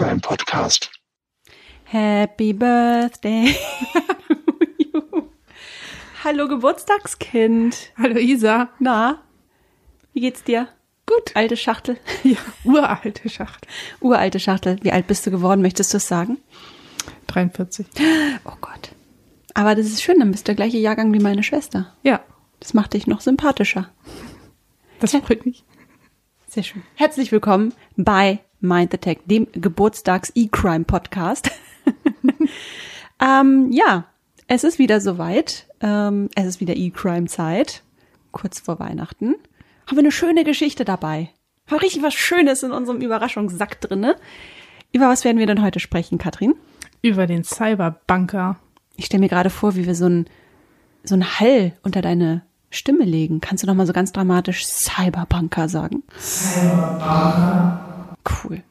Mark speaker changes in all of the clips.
Speaker 1: der E-Crime Podcast.
Speaker 2: Happy Birthday. Hallo Geburtstagskind.
Speaker 3: Hallo Isa.
Speaker 2: Na, wie geht's dir?
Speaker 3: Gut.
Speaker 2: Alte Schachtel.
Speaker 3: Ja, uralte Schachtel.
Speaker 2: Uralte Schachtel. Wie alt bist du geworden, möchtest du es sagen?
Speaker 3: 43.
Speaker 2: Oh Gott. Aber das ist schön, dann bist du der gleiche Jahrgang wie meine Schwester.
Speaker 3: Ja,
Speaker 2: Das macht dich noch sympathischer.
Speaker 3: das freut mich.
Speaker 2: Sehr schön. Herzlich willkommen bei Mind the Tech, dem Geburtstags-E-Crime-Podcast. ähm, ja, es ist wieder soweit. Ähm, es ist wieder E-Crime-Zeit. Kurz vor Weihnachten. Haben wir eine schöne Geschichte dabei. Haben richtig was Schönes in unserem Überraschungssack drinne. Über was werden wir denn heute sprechen, Katrin?
Speaker 3: Über den Cyberbunker.
Speaker 2: Ich stelle mir gerade vor, wie wir so ein so Hall unter deine Stimme legen. Kannst du noch mal so ganz dramatisch Cyberbunker sagen? Cyberbunker. Cool.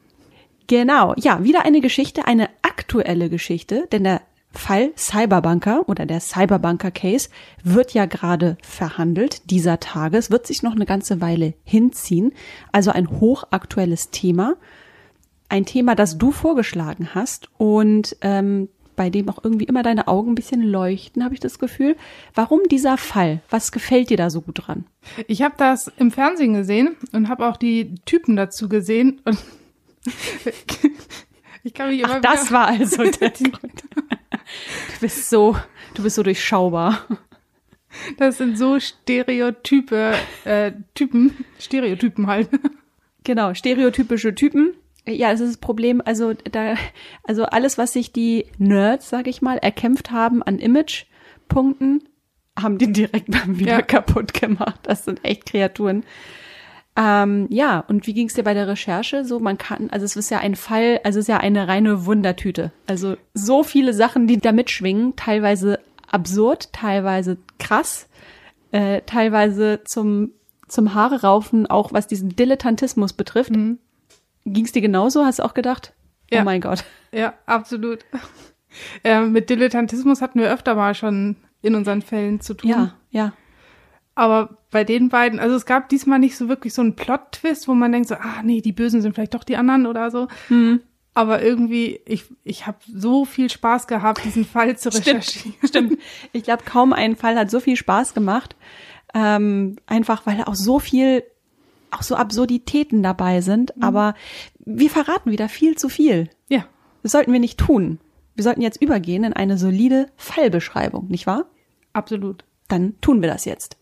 Speaker 2: Genau, ja, wieder eine Geschichte, eine aktuelle Geschichte, denn der Fall Cyberbunker oder der Cyberbunker Case wird ja gerade verhandelt dieser Tage. Es wird sich noch eine ganze Weile hinziehen. Also ein hochaktuelles Thema. Ein Thema, das du vorgeschlagen hast und ähm, bei dem auch irgendwie immer deine Augen ein bisschen leuchten, habe ich das Gefühl. Warum dieser Fall? Was gefällt dir da so gut dran?
Speaker 3: Ich habe das im Fernsehen gesehen und habe auch die Typen dazu gesehen und ich kann mich immer
Speaker 2: Ach, das war also der Grund. Du bist so, du bist so durchschaubar.
Speaker 3: Das sind so Stereotype, äh, Typen, Stereotypen halt.
Speaker 2: Genau, stereotypische Typen. Ja, das ist das Problem. Also da, also alles, was sich die Nerds, sag ich mal, erkämpft haben an Imagepunkten, haben die direkt mal wieder
Speaker 3: Ja.
Speaker 2: kaputt gemacht. Das sind echt Kreaturen. Ähm, ja, und wie ging es dir bei der Recherche? So, man kann, also es ist ja ein Fall, also es ist ja eine reine Wundertüte. Also so viele Sachen, die da mitschwingen, teilweise absurd, teilweise krass, äh, teilweise zum zum Haare raufen, auch was diesen Dilettantismus betrifft. Ging es dir genauso? Hast du auch gedacht?
Speaker 3: Ja.
Speaker 2: Oh mein Gott.
Speaker 3: Ja, absolut. Äh, mit Dilettantismus hatten wir öfter mal schon in unseren Fällen zu tun.
Speaker 2: Ja, ja.
Speaker 3: Aber bei den beiden, also es gab diesmal nicht so wirklich so einen Plot-Twist, wo man denkt so, ah nee, die Bösen sind vielleicht doch die anderen oder so.
Speaker 2: Hm.
Speaker 3: Aber irgendwie, ich, ich habe so viel Spaß gehabt, diesen Fall zu recherchieren.
Speaker 2: Stimmt. Ich glaube, kaum ein Fall hat so viel Spaß gemacht. Ähm, einfach, weil auch so viel, auch so Absurditäten dabei sind. Aber wir verraten wieder viel zu viel.
Speaker 3: Ja,
Speaker 2: Das sollten wir nicht tun. Wir sollten jetzt übergehen in eine solide Fallbeschreibung, nicht wahr?
Speaker 3: absolut.
Speaker 2: Dann tun wir das jetzt.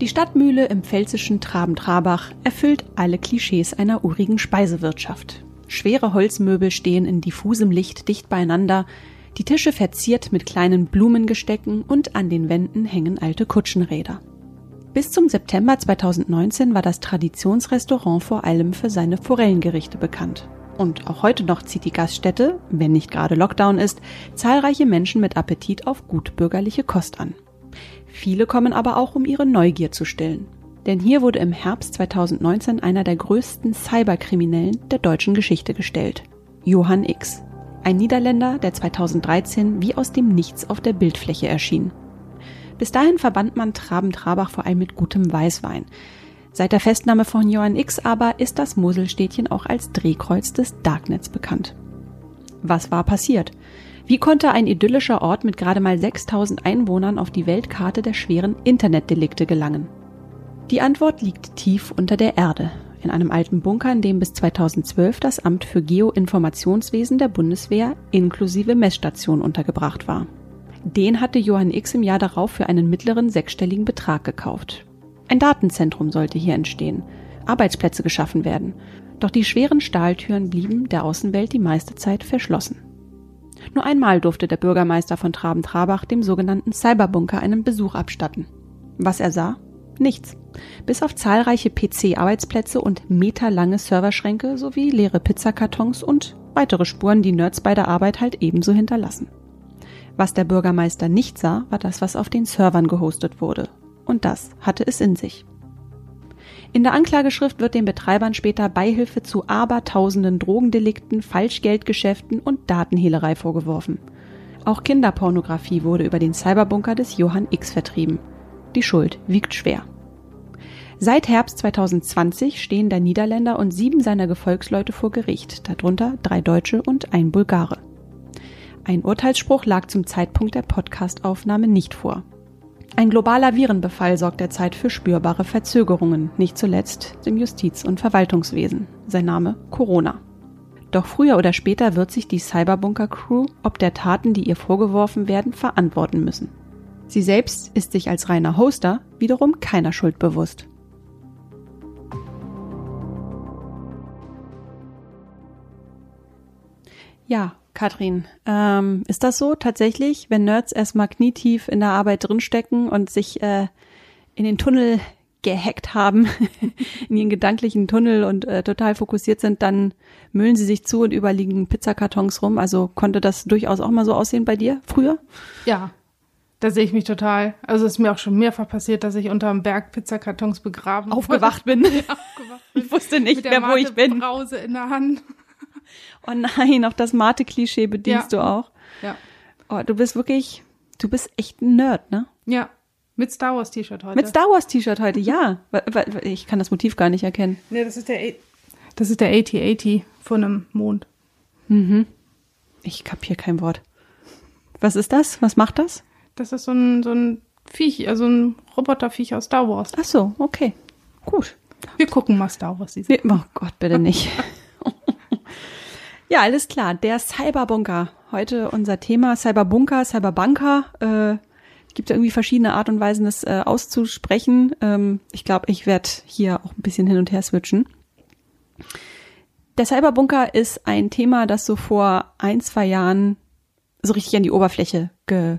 Speaker 2: Die Stadtmühle im pfälzischen Traben-Trabach erfüllt alle Klischees einer urigen Speisewirtschaft. Schwere Holzmöbel stehen in diffusem Licht dicht beieinander, die Tische verziert mit kleinen Blumengestecken und an den Wänden hängen alte Kutschenräder. Bis zum September 2019 war das Traditionsrestaurant vor allem für seine Forellengerichte bekannt. Und auch heute noch zieht die Gaststätte, wenn nicht gerade Lockdown ist, zahlreiche Menschen mit Appetit auf gutbürgerliche Kost an. Viele kommen aber auch, um ihre Neugier zu stillen. Denn hier wurde im Herbst 2019 einer der größten Cyberkriminellen der deutschen Geschichte gestellt. Johann X. Ein Niederländer, der 2013 wie aus dem Nichts auf der Bildfläche erschien. Bis dahin verband man Traben-Trabach vor allem mit gutem Weißwein. Seit der Festnahme von Johann X aber ist das Moselstädtchen auch als Drehkreuz des Darknets bekannt. Was war passiert? Wie konnte ein idyllischer Ort mit gerade mal 6000 Einwohnern auf die Weltkarte der schweren Internetdelikte gelangen? Die Antwort liegt tief unter der Erde, in einem alten Bunker, in dem bis 2012 das Amt für Geoinformationswesen der Bundeswehr inklusive Messstation untergebracht war. Den hatte Johann X im Jahr darauf für einen mittleren sechsstelligen Betrag gekauft. Ein Datenzentrum sollte hier entstehen, Arbeitsplätze geschaffen werden, doch die schweren Stahltüren blieben der Außenwelt die meiste Zeit verschlossen. Nur einmal durfte der Bürgermeister von Traben-Trabach dem sogenannten Cyberbunker einen Besuch abstatten. Was er sah? Nichts. Bis auf zahlreiche PC-Arbeitsplätze und meterlange Serverschränke sowie leere Pizzakartons und weitere Spuren, die Nerds bei der Arbeit halt ebenso hinterlassen. Was der Bürgermeister nicht sah, war das, was auf den Servern gehostet wurde. Und das hatte es in sich. In der Anklageschrift wird den Betreibern später Beihilfe zu abertausenden Drogendelikten, Falschgeldgeschäften und Datenhehlerei vorgeworfen. Auch Kinderpornografie wurde über den Cyberbunker des Johann X vertrieben. Die Schuld wiegt schwer. Seit Herbst 2020 stehen der Niederländer und sieben seiner Gefolgsleute vor Gericht, darunter drei Deutsche und ein Bulgare. Ein Urteilsspruch lag zum Zeitpunkt der Podcastaufnahme nicht vor. Ein globaler Virenbefall sorgt derzeit für spürbare Verzögerungen, nicht zuletzt im Justiz- und Verwaltungswesen. Sein Name Corona. Doch früher oder später wird sich die Cyberbunker-Crew ob der Taten, die ihr vorgeworfen werden, verantworten müssen. Sie selbst ist sich als reiner Hoster wiederum keiner Schuld bewusst. Ja, Katrin, ähm, ist das so tatsächlich, wenn Nerds erstmal knietief in der Arbeit drinstecken und sich äh, in den Tunnel gehackt haben, in ihren gedanklichen Tunnel und äh, total fokussiert sind, dann müllen sie sich zu und überliegen Pizzakartons rum. Also konnte das durchaus auch mal so aussehen bei dir früher?
Speaker 3: Ja, da sehe ich mich total. Also es ist mir auch schon mehrfach passiert, dass ich unter einem Berg Pizzakartons begraben
Speaker 2: Aufgewacht bin.
Speaker 3: Aufgewacht bin.
Speaker 2: Ich wusste nicht mehr, wo ich bin.
Speaker 3: Brause in der Hand.
Speaker 2: Oh nein, auf das Mate-Klischee bedienst
Speaker 3: Ja.
Speaker 2: du auch.
Speaker 3: Ja.
Speaker 2: Oh, du bist wirklich, du bist echt ein Nerd, ne?
Speaker 3: Ja. Mit Star Wars T-Shirt heute.
Speaker 2: Mit Star Wars T-Shirt heute, ja. Ich kann das Motiv gar nicht erkennen.
Speaker 3: Nee, das ist der A das ist der AT-80 von einem Mond.
Speaker 2: Ich kapier kein Wort. Was ist das? Was macht das?
Speaker 3: Das ist so ein, so ein Viech, also ein Roboterviech aus Star Wars.
Speaker 2: Ach so, okay. Gut.
Speaker 3: Wir gucken mal Star Wars. Diese.
Speaker 2: Oh Gott, bitte nicht. ja, alles klar. Der Cyberbunker. Heute unser Thema Cyberbunker, Cyberbunker. Äh, gibt ja irgendwie verschiedene Art und Weisen, das äh, auszusprechen. Ähm, ich glaube, ich werde hier auch ein bisschen hin und her switchen. Der Cyberbunker ist ein Thema, das so vor ein, zwei Jahren so richtig an die Oberfläche ge,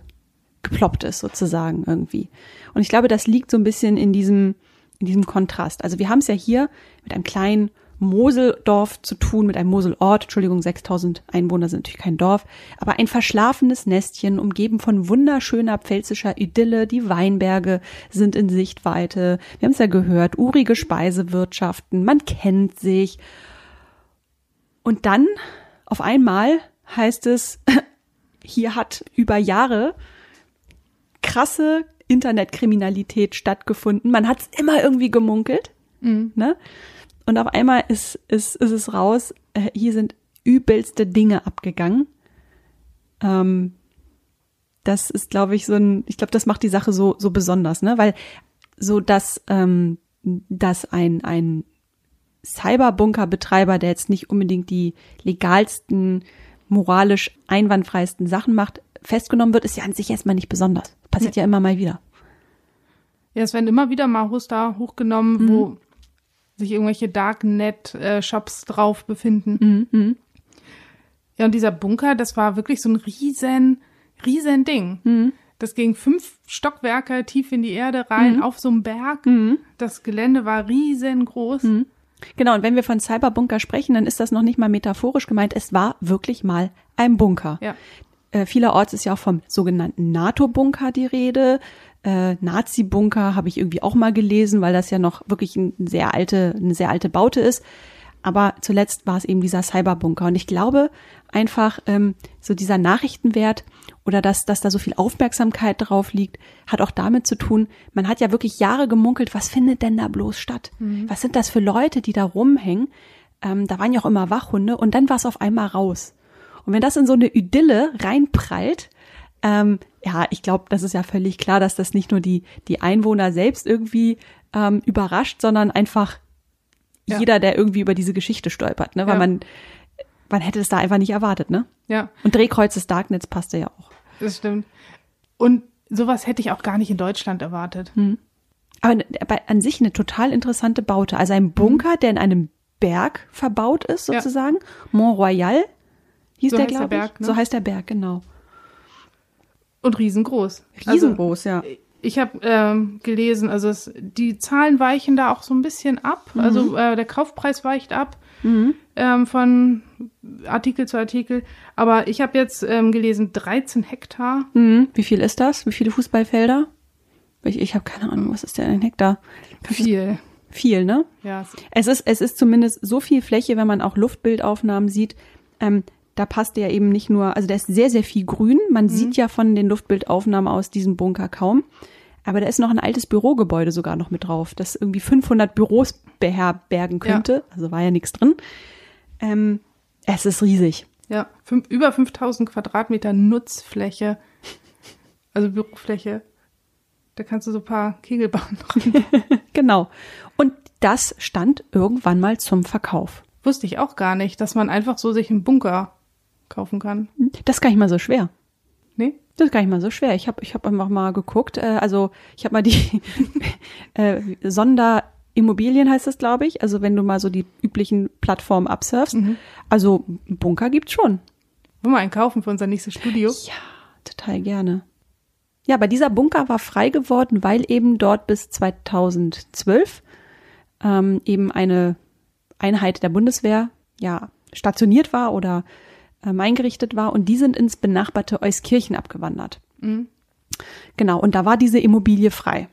Speaker 2: geploppt ist, sozusagen irgendwie. Und ich glaube, das liegt so ein bisschen in diesem, in diesem Kontrast. Also wir haben es ja hier mit einem kleinen Moseldorf zu tun, mit einem Moselort, Entschuldigung, 6000 Einwohner sind natürlich kein Dorf, aber ein verschlafenes Nestchen, umgeben von wunderschöner pfälzischer Idylle, die Weinberge sind in Sichtweite, wir haben es ja gehört, urige Speisewirtschaften, man kennt sich. Und dann, auf einmal, heißt es, hier hat über Jahre krasse Internetkriminalität stattgefunden. Man hat es immer irgendwie gemunkelt. Ne? Und auf einmal ist, ist, ist es raus, äh, hier sind übelste Dinge abgegangen. Ähm, das ist, glaube ich, so ein, ich glaube, das macht die Sache so, so besonders, ne? Weil so, dass, ähm, dass ein, ein Cyberbunker-Betreiber, der jetzt nicht unbedingt die legalsten, moralisch einwandfreisten Sachen macht, festgenommen wird, ist ja an sich erstmal nicht besonders. Passiert ja immer mal wieder.
Speaker 3: Ja, es werden immer wieder mal Hoster hochgenommen,
Speaker 2: Mhm.
Speaker 3: wo sich irgendwelche Darknet-Shops drauf befinden.
Speaker 2: Mhm.
Speaker 3: Ja, und dieser Bunker, das war wirklich so ein riesen, riesen Ding.
Speaker 2: Mhm.
Speaker 3: Das ging fünf Stockwerke tief in die Erde rein,
Speaker 2: Mhm.
Speaker 3: auf so einem Berg. Das Gelände war riesengroß.
Speaker 2: Genau, und wenn wir von Cyberbunker sprechen, dann ist das noch nicht mal metaphorisch gemeint. Es war wirklich mal ein Bunker.
Speaker 3: Ja.
Speaker 2: Äh, vielerorts ist ja auch vom sogenannten NATO-Bunker die Rede. Äh, Nazi-Bunker habe ich irgendwie auch mal gelesen, weil das ja noch wirklich ein sehr alte, eine sehr alte Baute ist. Aber zuletzt war es eben dieser Cyberbunker. Und ich glaube einfach, ähm, so dieser Nachrichtenwert oder dass, dass da so viel Aufmerksamkeit drauf liegt, hat auch damit zu tun, man hat ja wirklich Jahre gemunkelt, was findet denn da bloß statt? Was sind das für Leute, die da rumhängen? Ähm, da waren ja auch immer Wachhunde und dann war es auf einmal raus. Und wenn das in so eine Idylle reinprallt, ähm, ja, ich glaube, das ist ja völlig klar, dass das nicht nur die, die Einwohner selbst irgendwie ähm, überrascht, sondern einfach
Speaker 3: Ja.
Speaker 2: jeder, der irgendwie über diese Geschichte stolpert, ne? Weil
Speaker 3: Ja.
Speaker 2: man, man hätte es da einfach nicht erwartet, ne?
Speaker 3: Ja,
Speaker 2: Und Drehkreuz des Darknets passte ja auch.
Speaker 3: das stimmt. Und sowas hätte ich auch gar nicht in Deutschland erwartet.
Speaker 2: Hm. Aber an sich eine total interessante Baute. Also ein Bunker, der in einem Berg verbaut ist,
Speaker 3: Ja.
Speaker 2: sozusagen. Mont Royal hieß
Speaker 3: So
Speaker 2: der,
Speaker 3: heißt der
Speaker 2: glaube ich.
Speaker 3: Berg, ne?
Speaker 2: So heißt der Berg, genau.
Speaker 3: Und riesengroß.
Speaker 2: Riesengroß, ja.
Speaker 3: Also, ich habe ähm, gelesen, also es, die Zahlen weichen da auch so ein bisschen ab.
Speaker 2: Mhm.
Speaker 3: Also äh, der Kaufpreis weicht ab ähm, von Artikel zu Artikel. Aber ich habe jetzt ähm, gelesen, 13 Hektar.
Speaker 2: Mhm. Wie viel ist das? Wie viele Fußballfelder? Ich, ich habe keine Ahnung, was ist denn ein Hektar?
Speaker 3: Viel.
Speaker 2: Viel, ne?
Speaker 3: Ja, es-
Speaker 2: Es ist, es ist zumindest so viel Fläche, wenn man auch Luftbildaufnahmen sieht, ähm, da passte ja eben nicht nur, also da ist sehr, sehr viel grün. Man mhm. sieht ja von den Luftbildaufnahmen aus diesem Bunker kaum. Aber da ist noch ein altes Bürogebäude sogar noch mit drauf, das irgendwie 500 Büros beherbergen könnte. Ja. Also war ja nichts drin. Ähm, es ist riesig.
Speaker 3: Ja, fünf, über 5000 Quadratmeter Nutzfläche, also Bürofläche. Da kannst du so ein paar Kegelbahnen
Speaker 2: drin. genau. Und das stand irgendwann mal zum Verkauf.
Speaker 3: Wusste ich auch gar nicht, dass man einfach so sich einen Bunker kaufen kann.
Speaker 2: Das ist gar nicht mal so schwer.
Speaker 3: Nee?
Speaker 2: Das ist gar nicht mal so schwer. Ich habe ich hab einfach mal geguckt. Äh, also ich habe mal die äh, Sonderimmobilien heißt das, glaube ich. Also wenn du mal so die üblichen Plattformen absurfst. Mhm. Also Bunker gibt's schon.
Speaker 3: Wollen wir einen kaufen für unser nächstes Studio?
Speaker 2: Ja, total gerne. Ja, aber dieser Bunker war frei geworden, weil eben dort bis 2012 ähm, eben eine Einheit der Bundeswehr ja stationiert war oder ähm, eingerichtet war und die sind ins benachbarte Euskirchen abgewandert. Mhm. Genau, und da war diese Immobilie frei.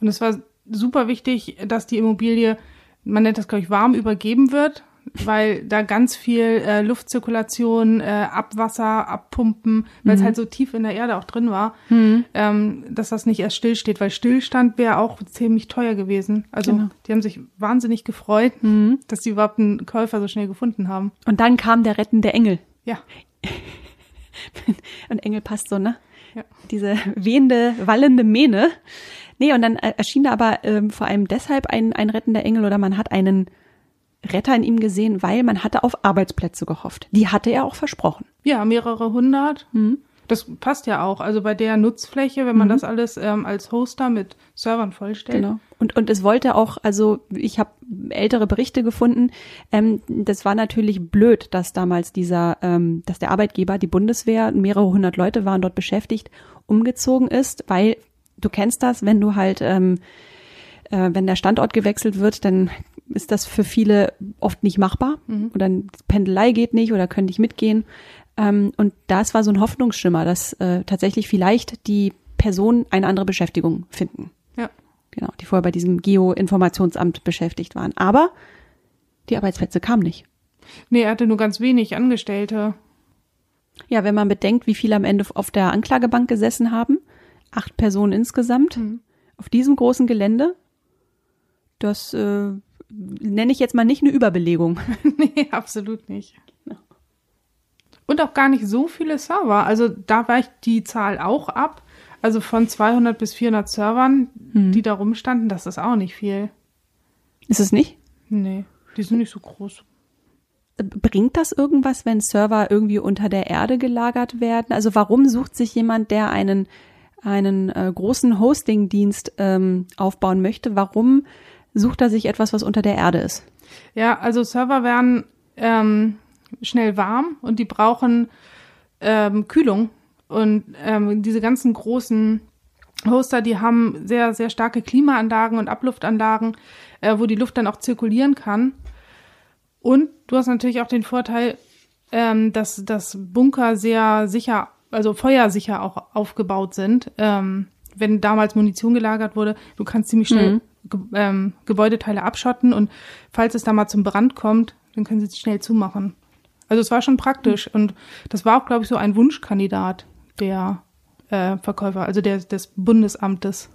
Speaker 3: Und es war super wichtig, dass die Immobilie, man nennt das, glaube ich, warm übergeben wird weil da ganz viel äh, Luftzirkulation, äh, Abwasser, Abpumpen, weil es mhm. halt so tief in der Erde auch drin war, mhm. ähm, dass das nicht erst stillsteht, weil Stillstand wäre auch ziemlich teuer gewesen. Also genau. die haben sich wahnsinnig gefreut, mhm. dass sie überhaupt einen Käufer so schnell gefunden haben.
Speaker 2: Und dann kam der rettende Engel.
Speaker 3: Ja.
Speaker 2: Und Engel passt so, ne? Ja. Diese wehende, wallende Mähne. Nee, und dann äh, erschien da aber ähm, vor allem deshalb ein, ein rettender Engel oder man hat einen Retter in ihm gesehen, weil man hatte auf Arbeitsplätze gehofft. Die hatte er auch versprochen.
Speaker 3: Ja, mehrere hundert. Mhm. Das passt ja auch. Also bei der Nutzfläche, wenn man mhm. das alles ähm, als Hoster mit Servern vollstellt. Genau.
Speaker 2: Und, und es wollte auch, also ich habe ältere Berichte gefunden, ähm, das war natürlich blöd, dass damals dieser, ähm, dass der Arbeitgeber, die Bundeswehr, mehrere hundert Leute waren dort beschäftigt, umgezogen ist, weil du kennst das, wenn du halt ähm, äh, wenn der Standort gewechselt wird, dann ist das für viele oft nicht machbar mhm. oder Pendelei geht nicht oder können nicht mitgehen. Ähm, und das war so ein Hoffnungsschimmer, dass äh, tatsächlich vielleicht die Personen eine andere Beschäftigung finden.
Speaker 3: Ja.
Speaker 2: Genau, die vorher bei diesem Geo-Informationsamt beschäftigt waren. Aber die Arbeitsplätze kamen nicht.
Speaker 3: Nee, er hatte nur ganz wenig Angestellte.
Speaker 2: Ja, wenn man bedenkt, wie viele am Ende auf der Anklagebank gesessen haben, acht Personen insgesamt, mhm. auf diesem großen Gelände, das äh, nenne ich jetzt mal nicht eine Überbelegung.
Speaker 3: nee, absolut nicht. Und auch gar nicht so viele Server. Also da weicht die Zahl auch ab. Also von 200 bis 400 Servern, hm. die da rumstanden, das ist auch nicht viel.
Speaker 2: Ist es nicht?
Speaker 3: Nee, die sind nicht so groß.
Speaker 2: Bringt das irgendwas, wenn Server irgendwie unter der Erde gelagert werden? Also warum sucht sich jemand, der einen, einen äh, großen Hosting-Dienst ähm, aufbauen möchte, warum sucht er sich etwas, was unter der Erde ist.
Speaker 3: Ja, also Server werden ähm, schnell warm und die brauchen ähm, Kühlung. Und ähm, diese ganzen großen Hoster, die haben sehr, sehr starke Klimaanlagen und Abluftanlagen, äh, wo die Luft dann auch zirkulieren kann. Und du hast natürlich auch den Vorteil, ähm, dass das Bunker sehr sicher, also feuersicher auch aufgebaut sind. Ähm, wenn damals Munition gelagert wurde, du kannst ziemlich schnell mhm. Ge ähm, Gebäudeteile abschotten und falls es da mal zum Brand kommt, dann können sie es schnell zumachen. Also es war schon praktisch mhm. und das war auch, glaube ich, so ein Wunschkandidat der äh, Verkäufer, also der, des Bundesamtes,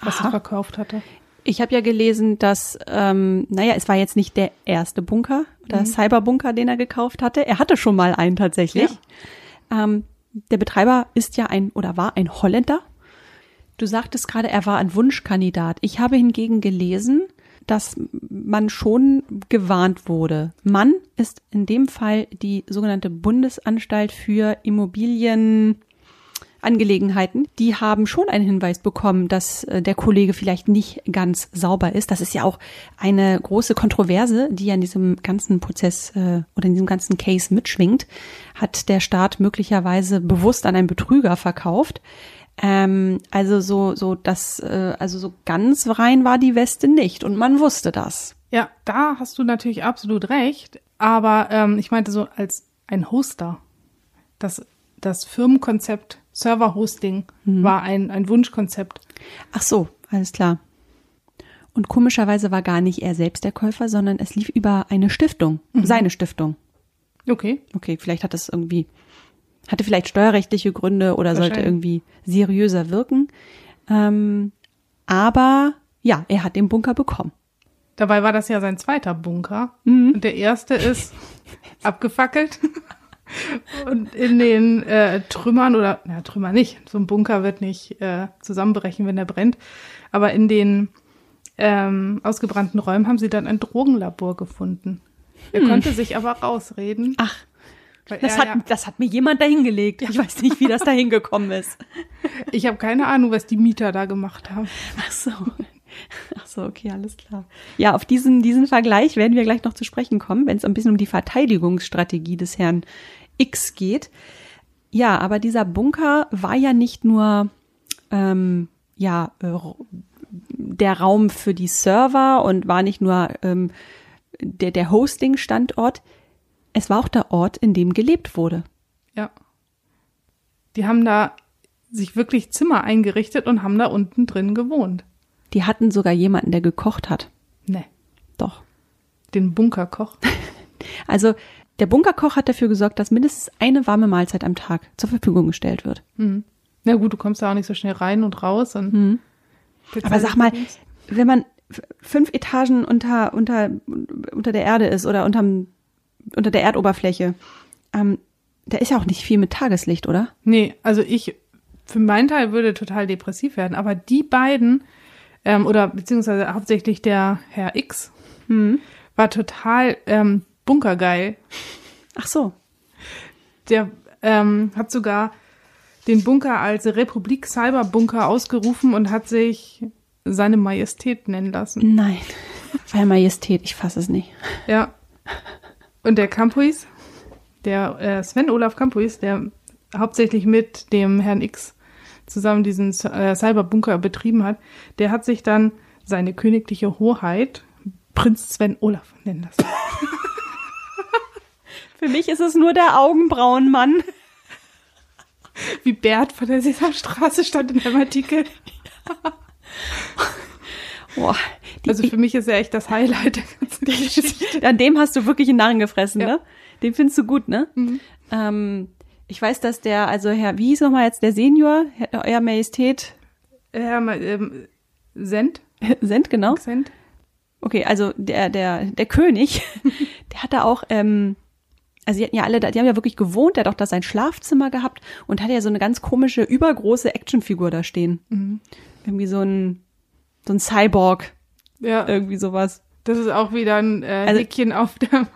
Speaker 3: was es verkauft hatte.
Speaker 2: Ich habe ja gelesen, dass, ähm, naja, es war jetzt nicht der erste Bunker oder mhm. Cyberbunker, den er gekauft hatte. Er hatte schon mal einen tatsächlich. Ja. Ähm, der Betreiber ist ja ein oder war ein Holländer, Du sagtest gerade, er war ein Wunschkandidat. Ich habe hingegen gelesen, dass man schon gewarnt wurde. Mann ist in dem Fall die sogenannte Bundesanstalt für Immobilienangelegenheiten. Die haben schon einen Hinweis bekommen, dass äh, der Kollege vielleicht nicht ganz sauber ist. Das ist ja auch eine große Kontroverse, die ja in diesem ganzen Prozess äh, oder in diesem ganzen Case mitschwingt. Hat der Staat möglicherweise bewusst an einen Betrüger verkauft? Ähm, also so, so das, äh, also so ganz rein war die Weste nicht und man wusste das.
Speaker 3: Ja, da hast du natürlich absolut recht. Aber ähm, ich meinte so als ein Hoster. Das, das Firmenkonzept Server-Hosting mhm. war ein, ein Wunschkonzept.
Speaker 2: Ach so, alles klar. Und komischerweise war gar nicht er selbst der Käufer, sondern es lief über eine Stiftung, mhm. seine Stiftung.
Speaker 3: Okay.
Speaker 2: Okay, vielleicht hat das irgendwie, hatte vielleicht steuerrechtliche Gründe oder sollte irgendwie seriöser wirken. Ähm, aber ja, er hat den Bunker bekommen.
Speaker 3: Dabei war das ja sein zweiter Bunker.
Speaker 2: Mhm.
Speaker 3: Und der erste ist abgefackelt. Und in den äh, Trümmern oder, na, Trümmer nicht, so ein Bunker wird nicht äh, zusammenbrechen, wenn er brennt. Aber in den ähm, ausgebrannten Räumen haben sie dann ein Drogenlabor gefunden. Er konnte sich aber rausreden.
Speaker 2: Hm. Ach, das
Speaker 3: er
Speaker 2: hat,
Speaker 3: ja,
Speaker 2: das hat mir jemand dahingelegt. Ich weiß nicht, wie das dahin gekommen ist.
Speaker 3: ich habe keine Ahnung, was die Mieter da gemacht haben.
Speaker 2: Ach so. Ach so, okay, alles klar. Ja, auf diesen, diesen Vergleich werden wir gleich noch zu sprechen kommen, wenn es ein bisschen um die Verteidigungsstrategie des Herrn X geht. Ja, aber dieser Bunker war ja nicht nur ähm, ja äh, der Raum für die Server und war nicht nur ähm, der, der Hosting-Standort. Es war auch der Ort, in dem gelebt wurde.
Speaker 3: Ja. Die haben da sich wirklich Zimmer eingerichtet und haben da unten drin gewohnt.
Speaker 2: Die hatten sogar jemanden, der gekocht hat.
Speaker 3: Ne,
Speaker 2: Doch.
Speaker 3: den Bunkerkoch.
Speaker 2: Also der Bunkerkoch hat dafür gesorgt, dass mindestens eine warme Mahlzeit am Tag zur Verfügung gestellt wird.
Speaker 3: Mhm. Na gut, du kommst da auch nicht so schnell rein und raus. Und
Speaker 2: Mhm. Aber sag mal, wenn man fünf Etagen unter, unter, unter der Erde ist oder unterm, unter der Erdoberfläche, ähm, da ist ja auch nicht viel mit Tageslicht, oder?
Speaker 3: Nee, also ich für meinen Teil würde total depressiv werden. Aber die beiden, ähm, oder beziehungsweise hauptsächlich der Herr X,
Speaker 2: Hm.
Speaker 3: war total ähm, bunkergeil.
Speaker 2: Ach so.
Speaker 3: Der ähm, hat sogar den Bunker als Republik Cyberbunker ausgerufen und hat sich seine Majestät nennen lassen.
Speaker 2: Nein. Weil Majestät, ich fasse es nicht.
Speaker 3: Ja. Und der Campuis, der äh, Sven Olaf Campuis, der hauptsächlich mit dem Herrn X zusammen diesen äh, Cyberbunker betrieben hat, der hat sich dann seine königliche Hoheit Prinz Sven Olaf nennen lassen.
Speaker 2: Für mich ist es nur der Augenbrauenmann.
Speaker 3: Wie Bert von der Sesamstraße stand in dem Artikel.
Speaker 2: Boah,
Speaker 3: Also für mich ist er echt das Highlight der ganzen Geschichte.
Speaker 2: an dem hast du wirklich einen Narren gefressen,
Speaker 3: Ja.
Speaker 2: ne? Den findest du gut, ne? Ähm, ich weiß, dass der, also Herr, wie hieß nochmal jetzt der Senior, Herr, Euer Majestät,
Speaker 3: mal, ähm, Send?
Speaker 2: Send, genau.
Speaker 3: Send?
Speaker 2: Okay, also der, der, der König, der hat da auch, ähm, also die hatten ja alle, da- die haben ja wirklich gewohnt, der hat auch da sein Schlafzimmer gehabt und hatte ja so eine ganz komische, übergroße Actionfigur da stehen.
Speaker 3: Mhm.
Speaker 2: Irgendwie so ein, so ein Cyborg,
Speaker 3: Ja,
Speaker 2: irgendwie sowas.
Speaker 3: das ist auch wieder ein äh,
Speaker 2: Also-
Speaker 3: Häkchen auf der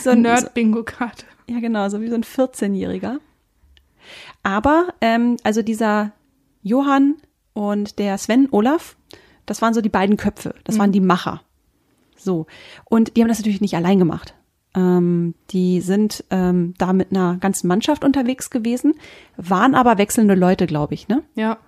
Speaker 2: so
Speaker 3: Nerd-Bingo-Karte.
Speaker 2: ja, genau, so wie so ein 14-Jähriger. Aber, ähm, also dieser Johann und der Sven Olaf, das waren so die beiden Köpfe, das waren die Macher. So. Und die haben das natürlich nicht allein gemacht. Ähm, die sind ähm, da mit einer ganzen Mannschaft unterwegs gewesen, waren aber wechselnde Leute, glaube ich, ne?
Speaker 3: Ja.